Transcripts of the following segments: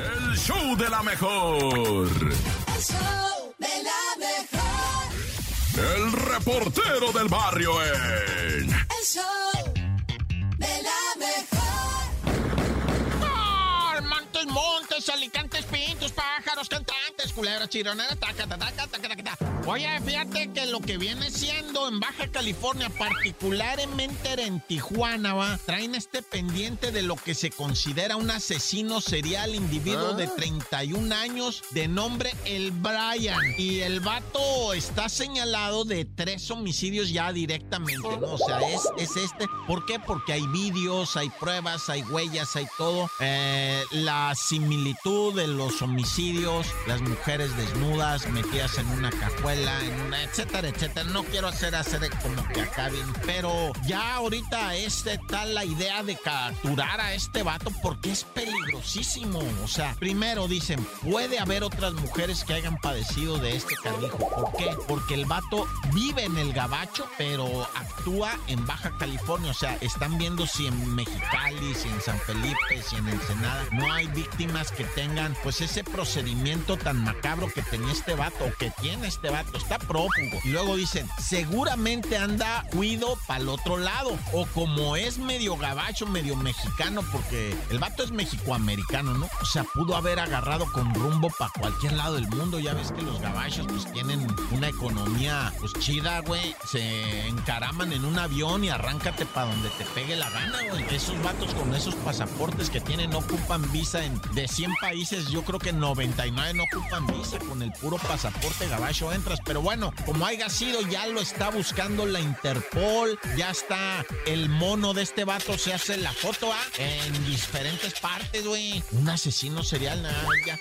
El show de la mejor. El show de la mejor. El reportero del barrio en. El show de la mejor. Montes, montes, alicantes, pintos, pájaros, cantantes, culebras, chironeras, taca, taca, taca, taca, taca, taca. Oye, fíjate que lo que viene siendo en Baja California, particularmente en Tijuana, va, traen este pendiente de lo que se considera un asesino serial, individuo de 31 años, de nombre El Brian. Y el vato está señalado de tres homicidios ya directamente, ¿no? O sea, es, es este. ¿Por qué? Porque hay vídeos, hay pruebas, hay huellas, hay todo. Eh, la similitud de los homicidios, las mujeres desnudas metidas en una cajuela, en una, etcétera, etcétera. No quiero hacer hacer como que acaben, pero ya ahorita este tal la idea de capturar a este vato porque es peligrosísimo. O sea, primero dicen, puede haber otras mujeres que hayan padecido de este canijo. ¿Por qué? Porque el vato vive en el gabacho, pero actúa en Baja California. O sea, están viendo si en Mexicali, si en San Felipe, si en Ensenada no hay víctimas que tengan pues ese procedimiento tan macabro que tenía este vato o que tiene este vato. Está prófugo. Y luego dicen, seguramente anda huido para el otro lado. O como es medio gabacho, medio mexicano, porque el vato es mexicoamericano, ¿no? O sea, pudo haber agarrado con rumbo para cualquier lado del mundo. Ya ves que los gabachos pues tienen una economía pues chida, güey. Se encaraman en un avión y arráncate para donde te pegue la gana, güey. Esos vatos con esos pasaportes que tienen no ocupan visa en de 100 países, yo creo que 99 no ocupan Con el puro pasaporte gabacho entras. Pero bueno, como haya sido, ya lo está buscando la Interpol. Ya está el mono de este vato, se hace la foto, ¿ah? En diferentes partes, güey. Un asesino serial, nada, ya.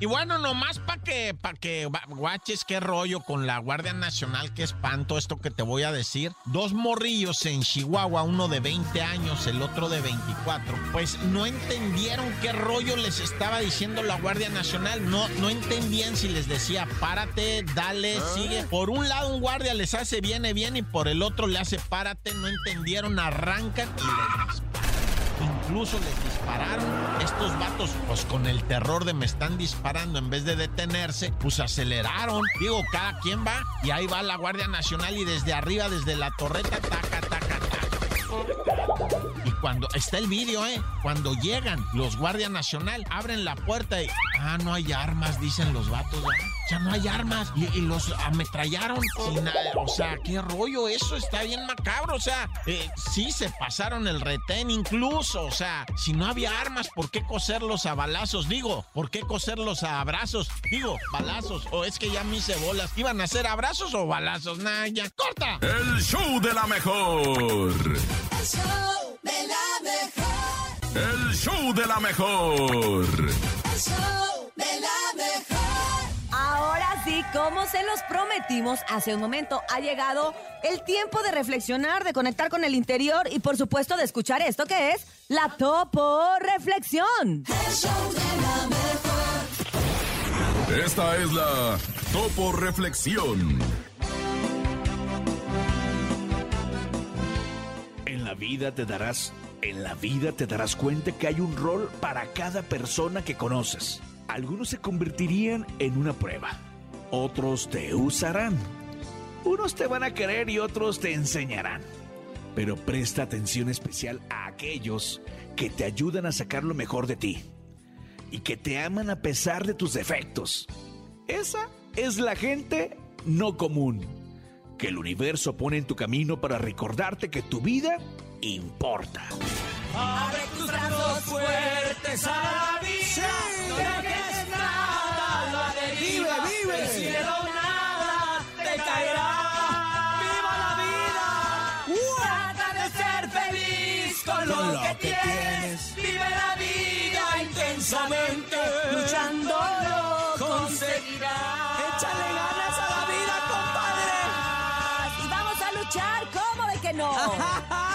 Y bueno, nomás para que, pa que guaches qué rollo con la Guardia Nacional, qué espanto esto que te voy a decir. Dos morrillos en Chihuahua, uno de 20 años, el otro de 24. Pues no entendieron qué rollo les estaba diciendo la Guardia Nacional. No, no entendían si les decía, párate, dale, sigue. Por un lado un guardia les hace viene, bien y por el otro le hace párate. No entendieron, arrancan y les incluso les dispararon. Estos vatos, pues con el terror de me están disparando, en vez de detenerse, pues aceleraron. Digo, cada quien va y ahí va la Guardia Nacional y desde arriba, desde la torreta, taca, taca, taca. Y cuando está el vídeo, ¿eh? Cuando llegan los Guardia Nacional, abren la puerta y. Ah, no hay armas, dicen los vatos. ¿verdad? Ya no hay armas. Y, y los ametrallaron sin nada. O sea, qué rollo, eso está bien macabro. O sea, eh, sí se pasaron el retén incluso. O sea, si no había armas, ¿por qué coserlos a balazos? Digo, ¿por qué coserlos a abrazos? Digo, balazos. O es que ya me hice bolas. ¿Iban a ser abrazos o balazos? Nah, ya. ¡Corta! El show de la mejor. El show de la mejor. El show de la mejor. El show de la mejor. Ahora sí, como se los prometimos hace un momento, ha llegado el tiempo de reflexionar, de conectar con el interior y por supuesto de escuchar esto que es la Topo Reflexión. El show de la mejor. Esta es la Topo Reflexión. En la vida te darás, en la vida te darás cuenta que hay un rol para cada persona que conoces. Algunos se convertirían en una prueba, otros te usarán, unos te van a querer y otros te enseñarán. Pero presta atención especial a aquellos que te ayudan a sacar lo mejor de ti y que te aman a pesar de tus defectos. Esa es la gente no común que el universo pone en tu camino para recordarte que tu vida importa. Abre tus brazos fuertes a la vida. No dejes nada, la deriva. Vive, vive. El cielo nada te caerá. Viva la vida. Trata de ser feliz con lo, que, tienes. Vive la vida intensamente. Luchando lo conseguirás. Échale ganas a la vida, compadre. Y vamos a luchar, ¿cómo de que no?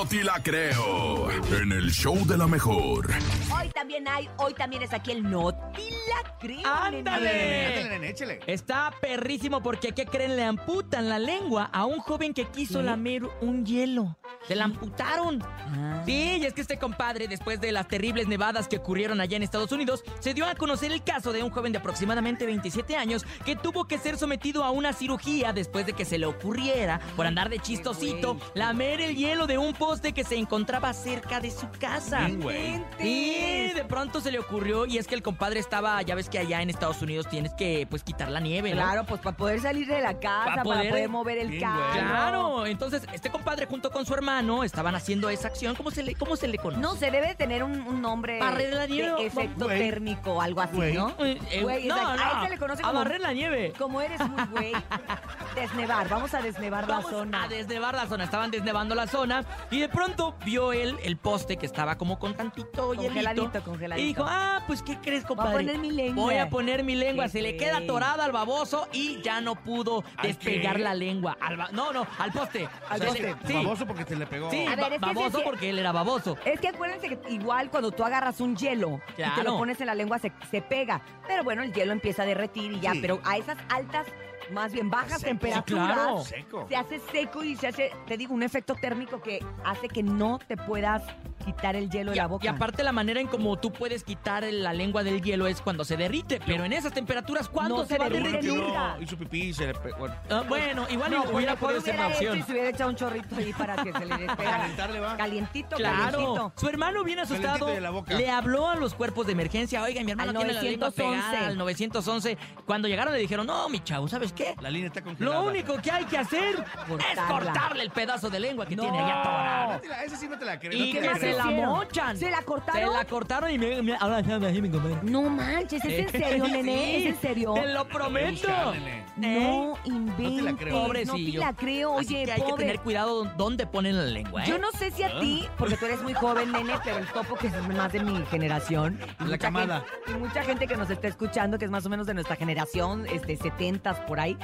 No te la creo. En el show de la mejor. Hoy también hay, hoy también es aquí el no te la creo, ¡Ándale! nene, échale. Está perrísimo porque, ¿qué creen? Le amputan la lengua a un joven que quiso ¿Qué? lamer un hielo. Se la amputaron. Ah. Sí, y es que este compadre, después de las terribles nevadas que ocurrieron allá en Estados Unidos, se dio a conocer el caso de un joven de aproximadamente 27 años que tuvo que ser sometido a una cirugía después de que se le ocurriera, por andar de chistosito, lamer el hielo de un poste que se encontraba cerca de su casa. Bien. Sí, de pronto se le ocurrió y es que el compadre estaba, ya ves que allá en Estados Unidos tienes que pues quitar la nieve, ¿no? Claro, pues para poder salir de la casa, Pa' para poder- poder, mover el Bien, carro. Claro, entonces este compadre junto con su hermano estaban haciendo esa acción. ¿Cómo se le, cómo se le conoce? No, se debe tener un, un nombre Barrer la de nieve, efecto güey. térmico o algo así, Güey. ¿no? Eh, eh, Güey, no, A él se le conoce a como- barrer la nieve. Como eres muy güey, desnevar, vamos a desnevar Vamos la zona. a desnevar la zona. Estaban desnevando la zona y de pronto vio él el poste que estaba como con tantito hielito. Congeladito, congeladito. Y dijo, ah, pues ¿qué crees, compadre? poner mi lengua. Voy a poner mi lengua. Se le queda atorada al baboso y ya no pudo ¿Al despegar qué? la lengua. Al ba- no, no, al poste. Al poste. Sí, Baboso porque se le pegó. sí A ver, es baboso porque él era baboso. Es que acuérdense que igual cuando tú agarras un hielo y te lo pones en la lengua se, se pega. Pero bueno, el hielo empieza a derretir y ya. Sí. Pero a esas altas, más bien bajas Seco. temperaturas, Sí, claro. Seco. se hace seco y se hace, te digo, un efecto térmico que hace que no te puedas quitar el hielo de Y, la a- boca. y aparte la manera en como tú puedes quitar la lengua del hielo es cuando se derrite, pero en esas temperaturas ¿cuándo No se, se va a derretir? bueno que nunca. no hizo pipí se le pegó. Ah, bueno, igual no, hubiera podido ser la hecho opción. y se hubiera echado un chorrito ahí para que se le despega. calentarle, va. Calientito, Claro, calientito. su hermano bien asustado de la le habló a los cuerpos de emergencia, oiga, mi hermano Al tiene la lengua 911. pegada al 911. Cuando llegaron le dijeron, no, mi chavo, ¿sabes qué? La línea está congelada. Lo único que hay que hacer es cortarle el pedazo de lengua que No. tiene ahí atorada. La- Esa sí no te la creo. Y que la se la hicieron? mochan. ¿Se la cortaron? Se la cortaron y me, me- ahora así, mi compadre. No manches, ¿es en serio, nene? Sí, ¿Es en serio? Te lo prometo. buscar, nene. No No te inventes. la creo. No te Pobrecillo. la creo, Así oye, que hay que tener cuidado dónde ponen la lengua, ¿eh? Yo no sé si a ti, porque tú eres muy joven, nene, pero el topo que es más de mi generación. y La mucha camada. gente- y mucha gente que nos está escuchando, que es más o menos de nuestra generación, este, 70 por ahí.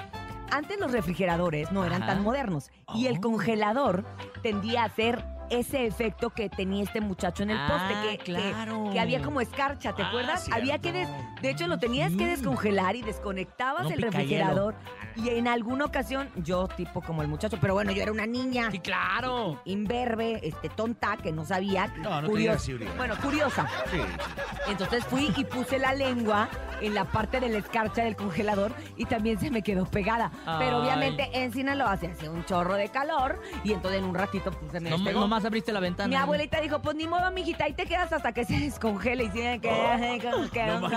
Antes los refrigeradores no eran Ajá. tan modernos. Y el Oh. congelador tendía a hacer ese efecto que tenía este muchacho en el Ah, poste, que, que- claro. que había como escarcha, ¿te Ah, acuerdas? cierto. Había que, des- de hecho, lo tenías que Sí. descongelar y desconectabas No el refrigerador. Y en alguna ocasión, yo tipo como el muchacho, pero bueno, yo era una niña Sí, claro. imberbe, este, tonta, que no sabía. No, no curiosa. Bueno, curiosa. Sí. Entonces fui y puse la lengua en la parte de la escarcha del congelador y también se me quedó pegada. Pero obviamente en Sinaloa se hacía un chorro de calor y entonces en un ratito pues, se me No, despegó. Nomás abriste la ventana. Mi abuelita dijo, pues ni modo, mijita, ahí te quedas hasta que se descongele. Y si me quedé con, que No un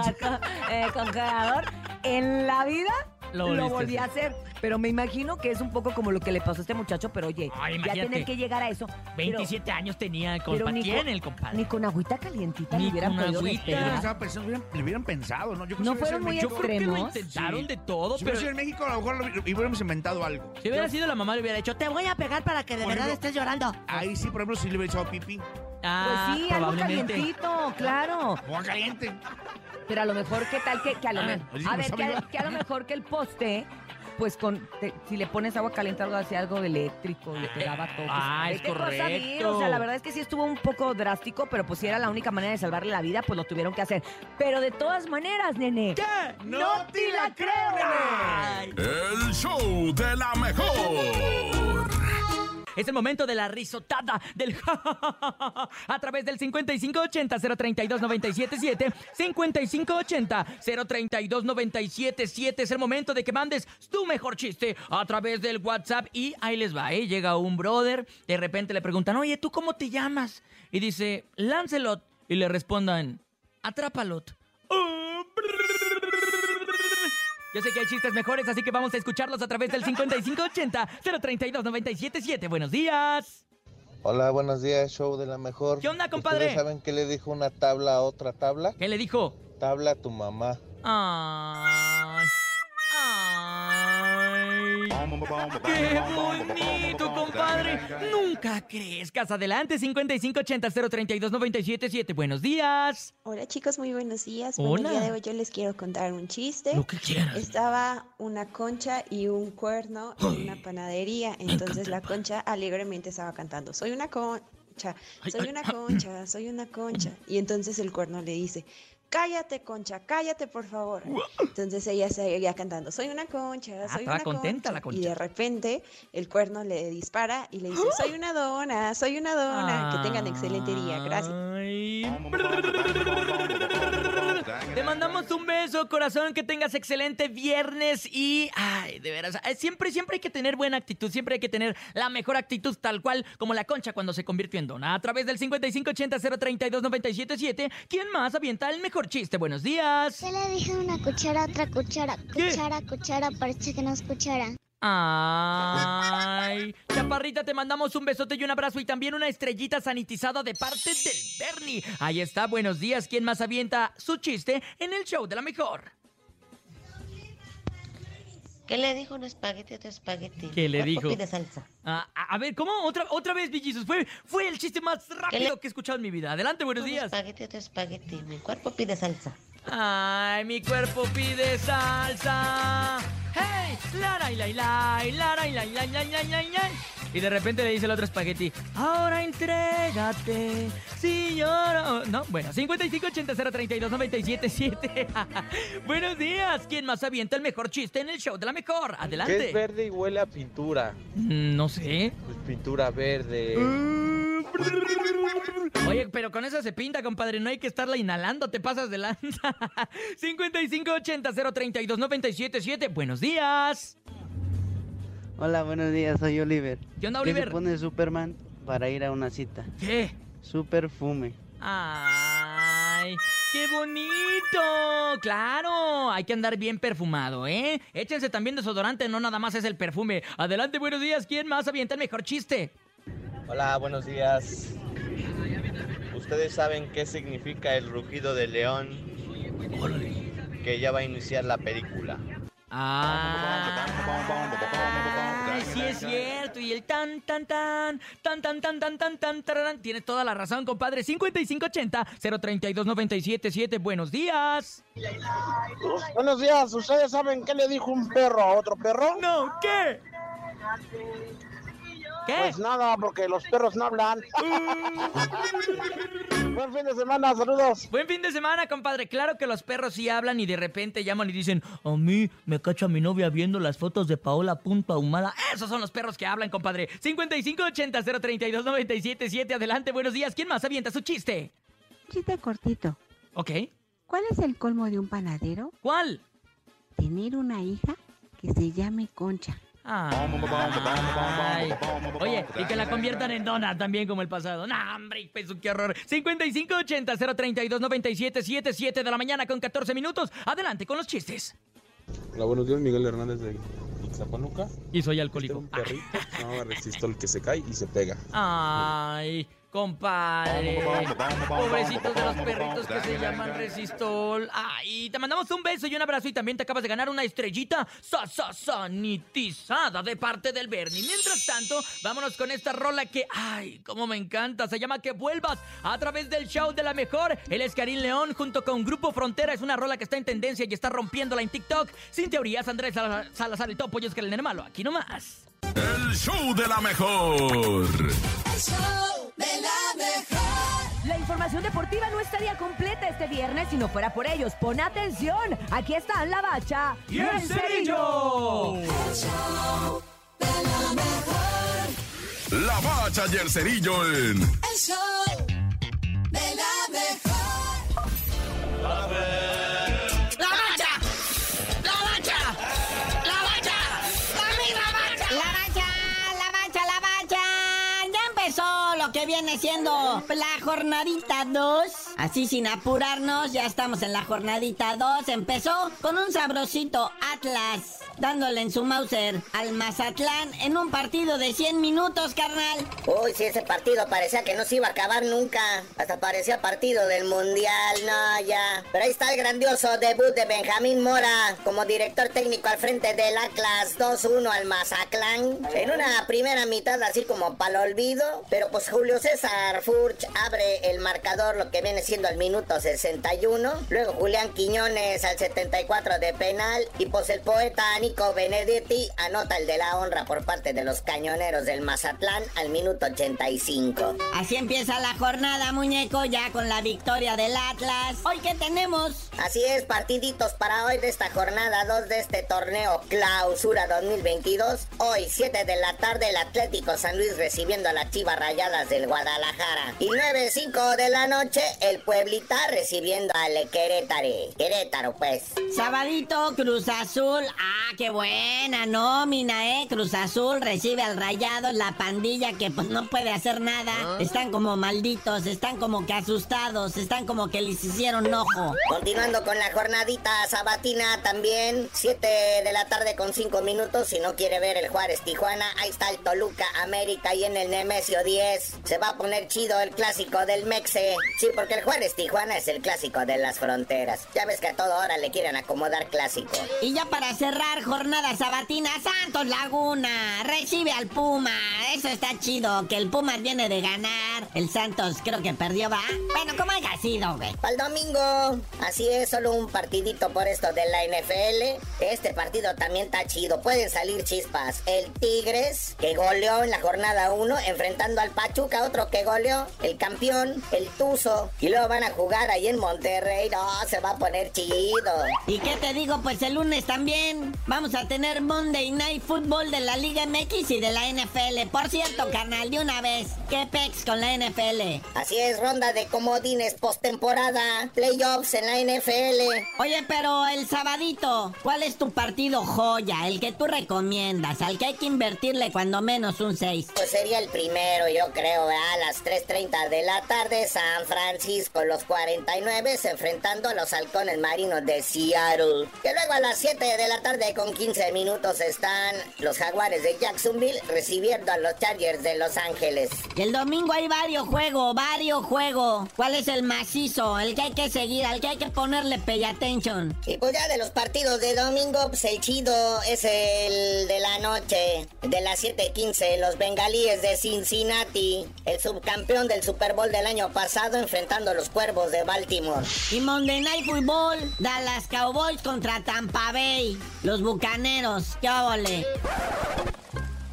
eh, congelador. En la vida Lo lo, volví a hacer. Pero me imagino que es un poco como lo que le pasó a este muchacho. Pero oye, Ay, ya imagínate. tener que llegar a eso. pero- 27 años tenía el compa. ni Tiene con- el compadre. Ni con agüita calientita Ni le hubieran con podido agüita. Yo despegar. estaba pensando, hubieran- le hubieran pensado, ¿no? Yo No si fueron muy México- Yo creo que lo extremos. intentaron Sí. de todo, Si pero... sido en México, a lo mejor lo- hubiéramos inventado algo. Si hubiera sido la mamá, le hubiera dicho, te voy a pegar para que de verdad ejemplo, estés llorando. Ahí sí, por ejemplo, si le hubiera echado pipí. Ah, Pues sí, algo calientito, claro. Agua caliente. Pero a lo mejor, ¿qué tal que, que a lo Ah, mejor... A ver, que a, igual. que a lo mejor que el poste, pues con... te- si le pones agua caliente algo así, algo eléctrico y te daba toques. Ah, es correcto. O sea, la verdad es que sí estuvo un poco drástico, pero pues si era la única manera de salvarle la vida, pues lo tuvieron que hacer. Pero de todas maneras, nene... ¡No te la creo, nene! El show de la mejor. Es el momento de la risotada del a través del 5580-032-977, 5580-032-977. Es el momento de que mandes tu mejor chiste a través del WhatsApp y ahí les va, ¿eh? Llega un brother, de repente le preguntan, oye, ¿tú cómo te llamas? Y dice, Lancelot. Y le respondan, Atrápalot. Yo sé que hay chistes mejores, así que vamos a escucharlos a través del 5580-032-977. Buenos días. Hola, buenos días, show de la mejor. ¿Qué onda, compadre? ¿Ustedes saben qué le dijo una tabla a otra tabla? ¿Qué le dijo? Tabla a tu mamá. Ay. ¡Qué bonito, compadre! Nunca crezcas. Adelante, 5580-032-977. Buenos días. Hola chicos, muy buenos días. Hola. Bueno, el día de hoy yo les quiero contar un chiste. Lo que quieras. Estaba una concha y un cuerno en una panadería. Entonces la concha alegremente estaba cantando, soy una concha, soy una concha, soy una concha. Y entonces el cuerno le dice, cállate concha, cállate por favor. Entonces ella seguía cantando, soy una concha, Ah, soy estaba una contenta la Y concha. de repente el cuerno le dispara y le dice, soy una dona, soy una dona. Que tengan excelente día, gracias. Ay. Te mandamos un beso, corazón, que tengas excelente viernes y, ay, de veras, eh, siempre, siempre hay que tener buena actitud, siempre hay que tener la mejor actitud tal cual como la concha cuando se convirtió en dona. A través del 5580-032-977, ¿quién más avienta el mejor chiste? Buenos días. ¿Qué le dije una cuchara otra cuchara? ¿Qué? Cuchara, cuchara, parece que no es cuchara. Ay, chaparrita, te mandamos un besote y un abrazo y también una estrellita sanitizada de parte del Bernie. Ahí está, buenos días. ¿Quién más avienta su chiste en el show de la mejor? ¿Qué le dijo un espagueti a otro espagueti? ¿Qué le dijo? pide salsa. Ah, a a ver, ¿cómo? Otra, otra vez, Villisos. Fue, fue el chiste más rápido que he escuchado en mi vida. Adelante, buenos Un días. espagueti a otro espagueti. Mi cuerpo pide salsa. Ay, mi cuerpo pide salsa. ¡Hey! ¡Lara y la y la y lara y la y la y la y la y y de repente le dice el otro espagueti, ahora entrégate, si. No, bueno, 5580032977. Buenos días, ¿quién más avienta el mejor chiste en el show de la mejor? Adelante. ¿Qué es verde y huele a pintura? No sé. Pues pintura verde. Uh. Oye, pero con esa se pinta, compadre. No hay que estarla inhalando, te pasas de lanza. 5580-032-977. Buenos días. Hola, buenos días, soy Oliver. ¿Qué onda, ¿Qué Oliver? se pone Superman para ir a una cita? ¿Qué? Su perfume. ¡Ay! ¡Qué bonito! ¡Claro! Hay que andar bien perfumado, ¿eh? Échense también desodorante, no nada más es el perfume. Adelante, buenos días. ¿Quién más avienta el mejor chiste? Hola, buenos días. ¿Ustedes saben qué significa el rugido de león? Que ya va a iniciar la película. Ay, sí es cierto. Y el tan, tan, tan, tan, tan, tan, tan, tan, tan, tararán. Tienes toda la razón, compadre. 5580-032-977. Buenos días. Buenos días, ¿ustedes saben qué le dijo un perro a otro perro? No, ¿qué? ¿Qué? Pues nada, porque los perros no hablan. Buen fin de semana, saludos. Buen fin de semana, compadre. Claro que los perros sí hablan y de repente llaman y dicen, a mí me cacho a mi novia viendo las fotos de Paola Punto Ahumada. Esos son los perros que hablan, compadre. 5580-032-977. Adelante, buenos días. ¿Quién más avienta su chiste? Chiste cortito. Ok. ¿Cuál es el colmo de un panadero? ¿Cuál? Tener una hija que se llame Concha. Ay. Oye, y que la conviertan en dona también como el pasado. No, hombre, pues qué horror. 5580-032-9777 de la mañana con 14 minutos. Adelante con los chistes. Hola, buenos días, Miguel Hernández de Ixtapaluca. Y soy alcohólico. Un perrito, se llama Resistol, que se cae y se pega. Ay, compadre. Pobrecitos de los perritos que se llaman Resistol. Ay, te mandamos un beso y un abrazo y también te acabas de ganar una estrellita sa, sa, sanitizada de parte del Bernie. Mientras tanto, vámonos con esta rola que, ay, cómo me encanta. Se llama Que Vuelvas a través del show de la mejor. Él es Karim León junto con Grupo Frontera. Es una rola que está en tendencia y está rompiéndola en TikTok. Sin teorías, Andrés Salazar, Salazar el topo y es que el nene malo. Aquí nomás. El show de la mejor. El show de la mejor. La información deportiva no estaría completa este viernes si no fuera por ellos. Pon atención. Aquí están la bacha ¡Y el cerillo! El show de la mejor. La bacha y el cerillo en El show viene siendo la jornadita 2. Así sin apurarnos, ya estamos en la jornadita 2. Empezó con un sabrosito Atlas dándole en su Mauser al Mazatlán en un partido de 100 minutos, carnal. Uy, si ese partido parecía que no se iba a acabar nunca. Hasta parecía partido del Mundial, no, ya. Pero ahí está el grandioso debut de Benjamín Mora como director técnico al frente del Atlas 2-1 al Mazatlán. En una primera mitad así como para el olvido. Pero pues Julio César Furch abre el marcador lo que viene siendo al minuto 61. Luego Julián Quiñones al 74 de penal. Y pues el poeta Nico Benedetti anota el de la honra por parte de los cañoneros del Mazatlán al minuto 85. Así empieza la jornada, muñeco, ya con la victoria del Atlas. ¿Hoy qué tenemos? Así es, partiditos para hoy de esta jornada 2 de este torneo Clausura 2022. Hoy, 7 de la tarde, el Atlético San Luis recibiendo a las Chivas Rayadas del Guadalajara. Y 9, 5 de la noche, el Pueblita recibiendo al Querétaro. Querétaro, pues. Sabadito, Cruz Azul. Ah, qué buena nómina, ¿eh? Cruz Azul recibe al Rayado, la pandilla que pues no puede hacer nada. Están como malditos, están como que asustados, están como que les hicieron ojo. Continuando con la jornadita sabatina también, 7 de la tarde con 5 minutos. Si no quiere ver el Juárez Tijuana, ahí está el Toluca América y en el Nemesio 10. Se va a poner chido el clásico del Mexe. Sí, porque el Juárez Tijuana es el clásico de las fronteras. Ya ves que a toda hora le quieren acomodar clásico. Y ya para cerrar jornada sabatina, Santos Laguna recibe al Puma. Eso está chido, que el Puma viene de ganar. El Santos creo que perdió, ¿va? Bueno, como haya sido, güey. Para el domingo, así es, solo un partidito por esto de la NFL. Este partido también está chido, pueden salir chispas. El Tigres, que goleó en la jornada 1, enfrentando al Pachuca, otro que goleó, el campeón, el Tuzo. Y luego van a jugar ahí en Monterrey. No, se va a poner chido. ¿Y qué te digo? Pues el lunes también vamos a tener Monday Night Football de la Liga MX y de la NFL. Por cierto, canal, de una vez, ¿qué pex con la NFL? Así es, ronda de comodines postemporada, playoffs en la NFL. Oye, pero el sabadito, ¿cuál es tu partido joya? El que tú recomiendas, al que hay que invertirle cuando menos un 6. Pues sería el primero, yo creo, a las 3.30 de la tarde, San Francisco, los 49 enfrentando a los halcones marinos de Seattle. Que luego a las 7 de la tarde con 15 minutos están los jaguares de Jacksonville recibiendo a los Chargers de Los Ángeles. Y el domingo hay varios juegos, varios juegos. ¿Cuál es el macizo? El que hay que seguir, al que hay que ponerle pay attention. Y pues ya de los partidos de domingo, pues el chido es el de la noche, de las 7:15, los bengalíes de Cincinnati, el subcampeón del Super Bowl del año pasado enfrentando a los cuervos de Baltimore. Y Monday Night Football, Dallas Cowboys contra Tampa Bay, los bucaneros, qué óvole.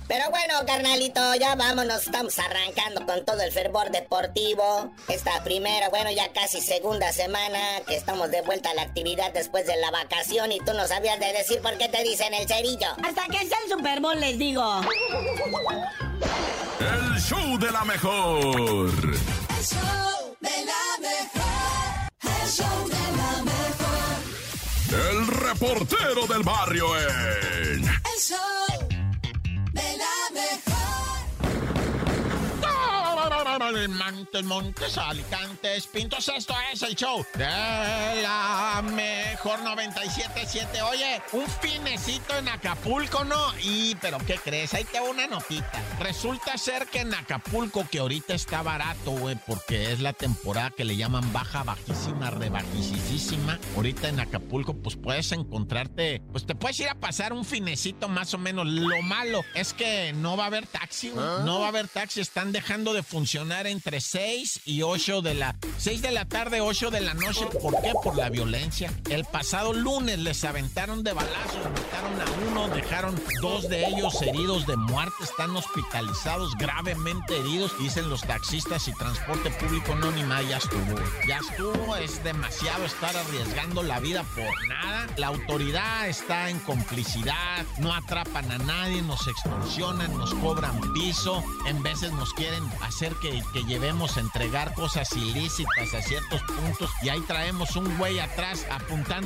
Pero bueno, carnalito, ya vámonos. Estamos arrancando con todo el fervor deportivo. Esta primera, bueno, ya casi segunda semana que estamos de vuelta a la actividad después de la vacación y tú no sabías de decir por qué te dicen el cerillo. Hasta que sea el Super Bowl les digo. El show de la mejor. El show de la mejor. El show de la mejor. El reportero del barrio en. El show de la mejor. El Montes, Montes, Alicantes, Pintos, esto es el show de la mejor 97.7. Oye, un finecito en Acapulco, ¿no? Y, pero ¿qué crees? Ahí te va una notita. Resulta ser que en Acapulco, que ahorita está barato, güey, porque es la temporada que le llaman baja, bajísima, rebajísima. Ahorita en Acapulco, pues puedes encontrarte, pues te puedes ir a pasar un finecito más o menos. Lo malo es que no va a haber taxi, güey. No va a haber taxi. Están dejando de funcionar entre 6 y 8 de la 6 de la tarde, 8 de la noche. ¿Por qué? Por la violencia. El pasado lunes les aventaron de balazos, mataron a uno, dejaron dos de ellos heridos de muerte, están hospitalizados, gravemente heridos. Dicen los taxistas y transporte público, no ni más, ya estuvo. Ya estuvo, es demasiado estar arriesgando la vida por nada. La autoridad está en complicidad, no atrapan a nadie, nos extorsionan, nos cobran piso, en veces nos quieren hacer que, que llevemos a entregar cosas ilícitas a ciertos puntos y ahí traemos un güey atrás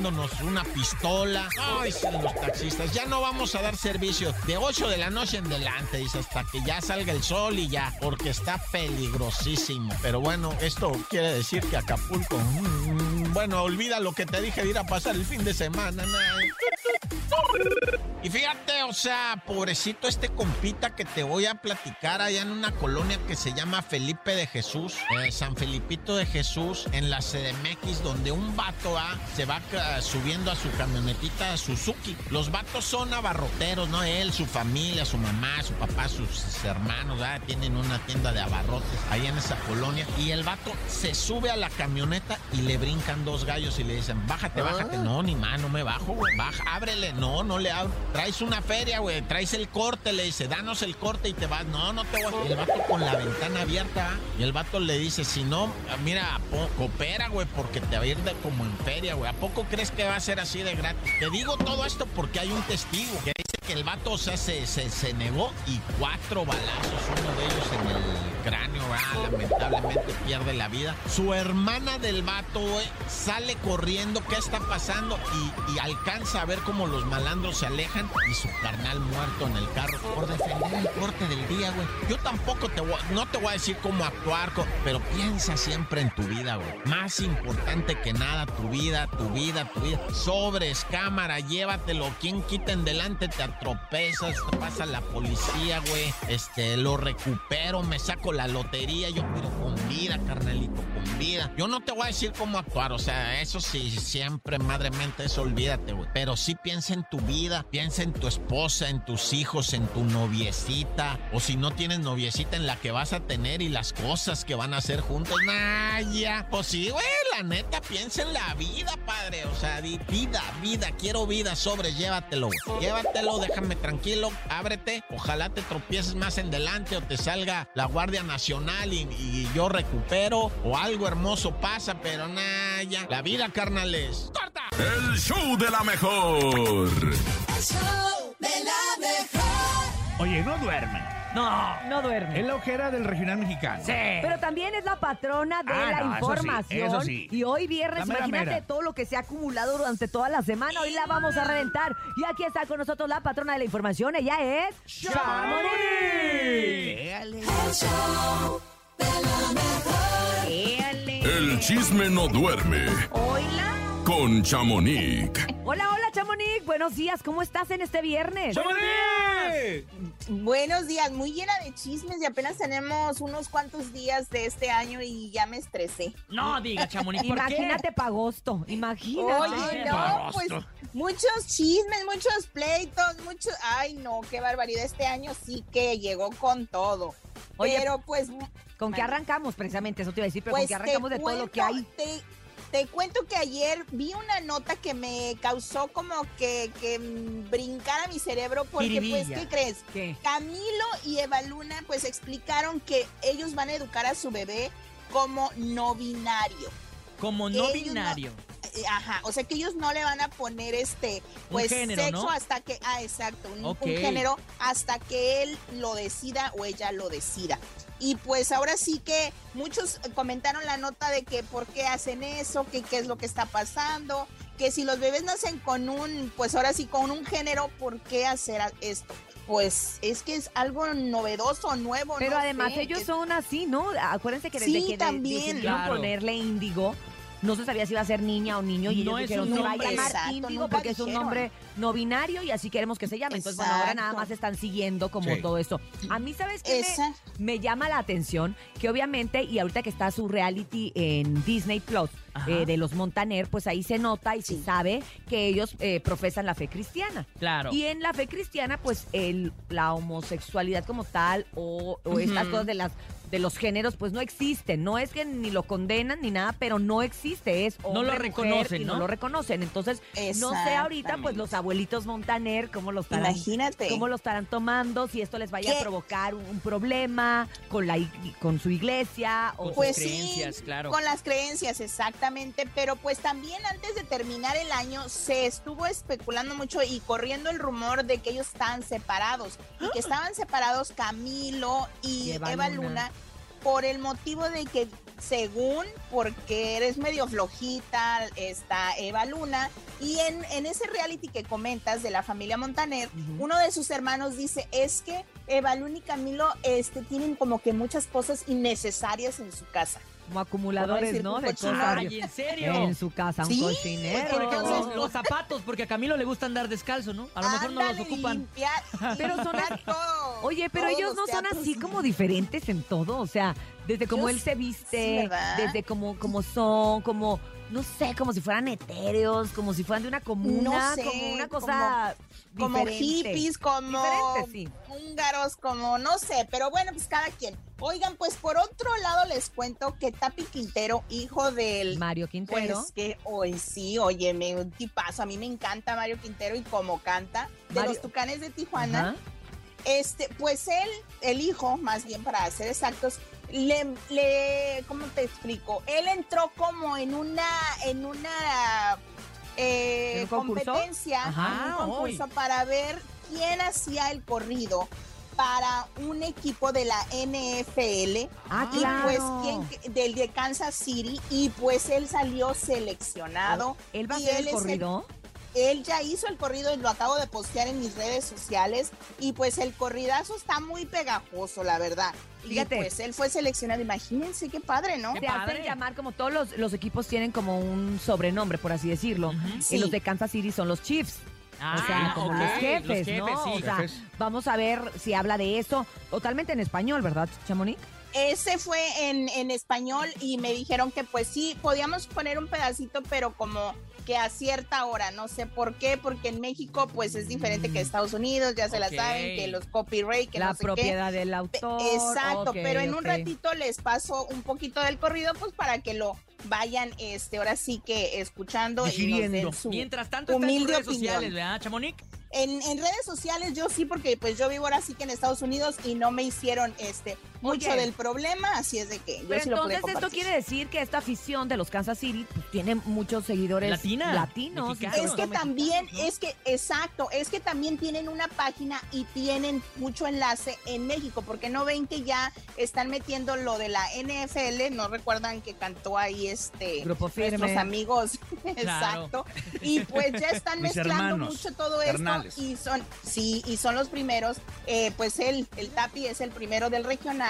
una pistola. Ay, los taxistas, ya no vamos a dar servicio de 8 de la noche en delante, dice, hasta que ya salga el sol y ya, porque está peligrosísimo. Pero bueno, esto quiere decir que Acapulco, mm, bueno, olvida lo que te dije de ir a pasar el fin de semana. nah. Y fíjate, o sea, pobrecito este compita que te voy a platicar allá en una colonia que se llama Felipe de Jesús, eh, San Felipito de Jesús, en la CDMX, donde un vato ah, se va ca- subiendo a su camionetita Suzuki. Los vatos son abarroteros, ¿no? Él, su familia, su mamá, su papá, sus hermanos, ah, tienen una tienda de abarrotes ahí en esa colonia. Y el vato se sube a la camioneta y le brincan dos gallos y le dicen, bájate, bájate. No, ni más, no me bajo, güey. Baja, ábrele. No, no le abro. Traes una feria, güey. Traes el corte, le dice, danos el corte y te vas. No, no te voy. El vato con la ventana abierta. Y el vato le dice, si no, mira, coopera, güey, porque te va a ir como en feria, güey. ¿A poco crees que va a ser así de gratis? Te digo todo esto porque hay un testigo que dice el vato, o sea, se, se, negó y cuatro balazos, uno de ellos en el cráneo, ah, lamentablemente pierde la vida. Su hermana del vato, güey, sale corriendo, ¿qué está pasando? Y, alcanza a ver cómo los malandros se alejan y su carnal muerto en el carro por defender el corte del día, güey. Yo tampoco te voy, no te voy a decir cómo actuar, pero piensa siempre en tu vida, güey. Más importante que nada, tu vida, tu vida, tu vida. Sobres, cámara, llévatelo. Quien quita en delante te atropezas, te pasa la policía, güey. Este, lo recupero, me saco la lotería, yo pido con vida, carnalito, con vida. Yo no te voy a decir cómo actuar, o sea, eso sí, siempre, madremente, eso olvídate, güey. Pero sí piensa en tu vida, piensa en tu esposa, en tus hijos, en tu noviecita, o si no tienes noviecita, en la que vas a tener y las cosas que van a hacer juntos. Nah, ya. Pues sí, güey, la neta, piensa en la vida, padre. O sea, di vida, vida, quiero vida, sobre, llévatelo. Llévatelo, déjame tranquilo, ábrete. Ojalá te tropieces más en delante o te salga la Guardia Nacional y, y yo recupero o algo hermoso pasa, pero nah, ya. La vida, carnales. ¡Corta! El show de la mejor. El show de la mejor. Oye, no duermen. No. No duerme. Es la ojera del regional mexicano. Pero también es la patrona de Ah, la no, eso sí, información. eso sí. Y hoy viernes, La mera, imagínate mera. todo lo que se ha acumulado durante toda la semana. Hoy la vamos a reventar. Y aquí está con nosotros la patrona de la información. Ella es. ¡Chamonix! El show de la mejor. El chisme no duerme Hola. con Chamonix. Hola, hola, Chamonix. Buenos días. ¿Cómo estás en este viernes? Buenos días, muy llena de chismes y apenas tenemos unos cuantos días de este año y ya me estresé. No diga, Chamonix, ¿por qué? Imagínate para agosto. Imagínate. Oye, no, pues muchos chismes, muchos pleitos, muchos... Ay, no, qué barbaridad. Este año sí que llegó con todo. Oye, Pero pues... ¿Con qué arrancamos? Precisamente eso te iba a decir, pero pues ¿con qué arrancamos de todo lo que hay? Te, te cuento que ayer vi una nota que me causó como que, que brincara mi cerebro porque pues. ¿qué crees? ¿Qué? Camilo y Eva Luna pues explicaron que ellos van a educar a su bebé como no binario. Como no ellos binario. Ajá, o sea que ellos no le van a poner este, pues género, sexo ¿no? hasta que, ah, exacto, un, género hasta que él lo decida o ella lo decida. Y pues ahora sí que muchos comentaron la nota de que por qué hacen eso, que qué es lo que está pasando, que si los bebés nacen con un, pues ahora sí con un género, ¿por qué hacer esto? Pues es que es algo novedoso, nuevo. Pero no además sé, ellos que- son así, ¿no? Acuérdense que desde Sí, que de- también. decidieron Claro. ponerle índigo, no se sabía si iba a ser niña o niño y No ellos dijeron se va a llamar índigo porque es un nombre no binario y así queremos que se llame. Entonces, bueno, ahora nada más están siguiendo como Sí. todo esto. A mí, ¿sabes qué? Me, me llama la atención que obviamente, y ahorita que está su reality en Disney Plus, eh, de los Montaner, pues ahí se nota y se sabe que ellos eh, profesan la fe cristiana. Claro. Y en la fe cristiana, pues el, la homosexualidad como tal o, o estas cosas de las de los géneros, pues no existen. No es que ni lo condenan ni nada, pero no existe. Es No lo hombre, mujer, reconocen, y no ¿no? lo reconocen. Entonces, no sé ahorita, pues los. Abuelitos Montaner, cómo lo estarán, Imagínate. cómo lo estarán tomando, si esto les vaya a provocar un, un problema con la con su iglesia o Con Pues sus creencias, sí, claro. con las creencias, exactamente. Pero pues también antes de terminar el año se estuvo especulando mucho y corriendo el rumor de que ellos estaban separados y que estaban separados Camilo y Y Eva Eva, Luna. Luna. por el motivo de que según porque eres medio flojita está Eva Luna y en, en ese reality que comentas de la familia Montaner uno de sus hermanos dice es que Eva Luna y Camilo este tienen como que muchas cosas innecesarias en su casa como acumuladores, ¿no? De cochinero. cosas. Ay, ¿en serio? En su casa, un Sí, cochinero. Por ejemplo, los zapatos, porque a Camilo le gusta andar descalzo, ¿no? A lo mejor no los ocupan. limpiar- Pero son todo, Oye, pero ellos no son así como diferentes en todo, o sea, desde cómo Yo él se viste, desde cómo, cómo son, como, no sé, como si fueran etéreos, como si fueran de una comuna, No sé, como una cosa como hippies, como sí. húngaros, como no sé, pero bueno, pues cada quien. Oigan, pues por otro lado les cuento que Tapi Quintero, hijo del Mario Quintero. Pues que hoy sí, óyeme, un tipazo. A mí me encanta Mario Quintero y cómo canta. De Mario- los Tucanes de Tijuana. Ajá. Este, pues él, el hijo, más bien para ser exactos, le, le, ¿cómo te explico? Él entró como en una, en una eh, competencia, Ajá. en un Ah, concurso hoy. para ver quién hacía el corrido para un equipo de la NFL Ah, y claro. pues quién del de Kansas City y pues él salió seleccionado. ¿Él va a hacer el corrido? Él ya hizo el corrido y lo acabo de postear en mis redes sociales y pues el corridazo está muy pegajoso, la verdad. Fíjate. Y pues él fue seleccionado, imagínense qué padre, ¿no? Se hacen llamar como todos los, los equipos tienen como un sobrenombre, por así decirlo. Sí. Y los de Kansas City son los Chiefs. Ah, o sea, como ok, los jefes, los jefes, ¿no? sí. o sea, Jefes. vamos a ver si habla de eso. Totalmente en español, ¿verdad, Chamonix? Ese fue en, en español y me dijeron que pues sí, podíamos poner un pedacito, pero como que a cierta hora, no sé por qué, porque en México pues es diferente que Estados Unidos, ya se la saben, que los copyright, que La no sé qué. propiedad del autor. Exacto, pero en un ratito les paso un poquito del corrido, pues para que lo vayan, este, ahora sí que escuchando y nos Digiriendo. den su Mientras tanto, humilde redes opinión. sociales, ¿verdad, Chamonix? En, en redes sociales yo sí, porque pues yo vivo ahora sí que en Estados Unidos y no me hicieron este mucho Oye. del problema, así es de que yo Pero sí lo pude entonces esto quiere decir que esta afición de los Kansas City pues, tiene muchos seguidores Latina, latinos. mexicanos. Es que también, es que, exacto, es que también tienen una página y tienen mucho enlace en México, porque no ven que ya están metiendo lo de la NFL, no recuerdan que cantó ahí este Grupo nuestros Firme. amigos, exacto, y pues ya están Mis mezclando hermanos, mucho todo carnales. esto y son, sí, y son los primeros, eh, pues él, el Tapi es el primero del regional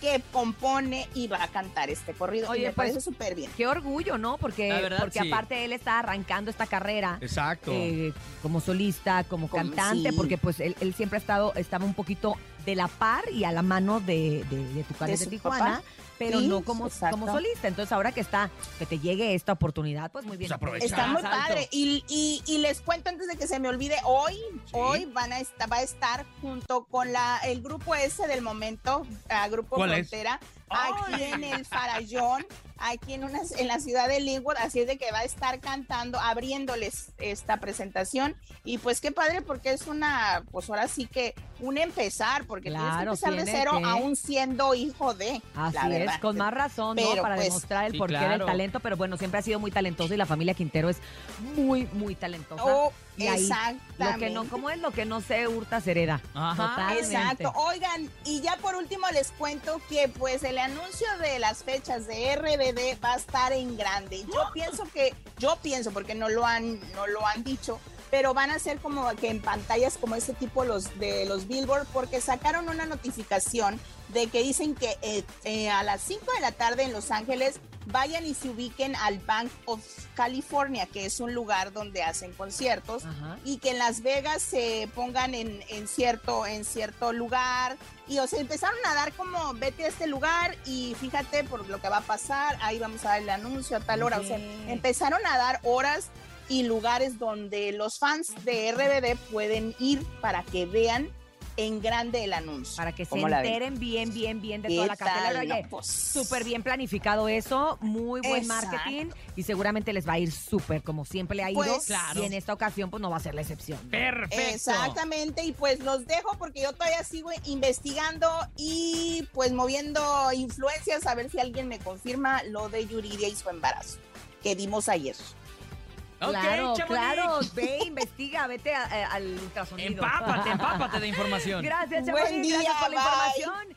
que compone y va a cantar este corrido, y Oye, me pues, parece súper bien. Qué orgullo, ¿no? Porque, verdad, porque sí. aparte él está arrancando esta carrera. Exacto. eh, como solista, como Como- cantante, sí. porque pues él, él siempre ha estado, estaba un poquito de la par y a la mano de, de, de Tucanes De de, Tijuana, papá. Pero Sí, no como, exacto. como solista. Entonces ahora que está, que te llegue esta oportunidad, pues muy bien. Pues. Está muy padre. Y, y- y les cuento antes de que se me olvide, hoy, hoy van a estar, va a estar junto con la, el grupo ese del momento, ah, Grupo ¿Cuál es? Aquí en el Farallón, aquí en, una, en la ciudad de Linwood, así es de que va a estar cantando, abriéndoles esta presentación. Y pues qué padre, porque es una, pues ahora sí que un empezar, porque Claro, tienes que empezar de tiene cero, que. aún siendo hijo de. Así la es, con más razón, ¿no? Para pues, demostrar el sí, porqué claro. del talento, pero bueno, siempre ha sido muy talentoso y la familia Quintero es muy, muy talentosa. Oh, y ahí, exactamente. lo que no, ¿cómo es lo que no se hurta se hereda? Ajá. Totalmente. Exacto. Oigan, y ya por último les cuento que pues el anuncio de las fechas de RBD va a estar en grande. Yo pienso que, yo pienso, porque no lo han, no lo han dicho, pero van a ser como que en pantallas como ese tipo los de los Billboard, porque sacaron una notificación de que dicen que eh, eh, a las 5 de la tarde en Los Ángeles vayan y se ubiquen al Bank of California, que es un lugar donde hacen conciertos Ajá. y que en Las Vegas se pongan en, en cierto, en cierto lugar. Y o sea, empezaron a dar como, vete a este lugar y fíjate por lo que va a pasar, ahí vamos a dar el anuncio a tal hora. O sea, empezaron a dar horas y lugares donde los fans de RBD pueden ir para que vean en grande el anuncio. Para que se enteren bien, bien, bien de ¿Qué toda la cartelera. Oye, No, pues, súper bien planificado eso, muy buen Exacto. marketing y seguramente les va a ir súper, como siempre le ha ido. Pues, claro. Y en esta ocasión, pues no va a ser la excepción. Perfecto. Exactamente, y pues los dejo porque yo todavía sigo investigando y pues moviendo influencias a ver si alguien me confirma lo de Yuridia y su embarazo que dimos ayer. Ok, claro, Chamonix. claro, ve, investiga, vete a- a- al ultrasonido. Empápate, empápate de información. Gracias, Chamonix, gracias por la bye. información.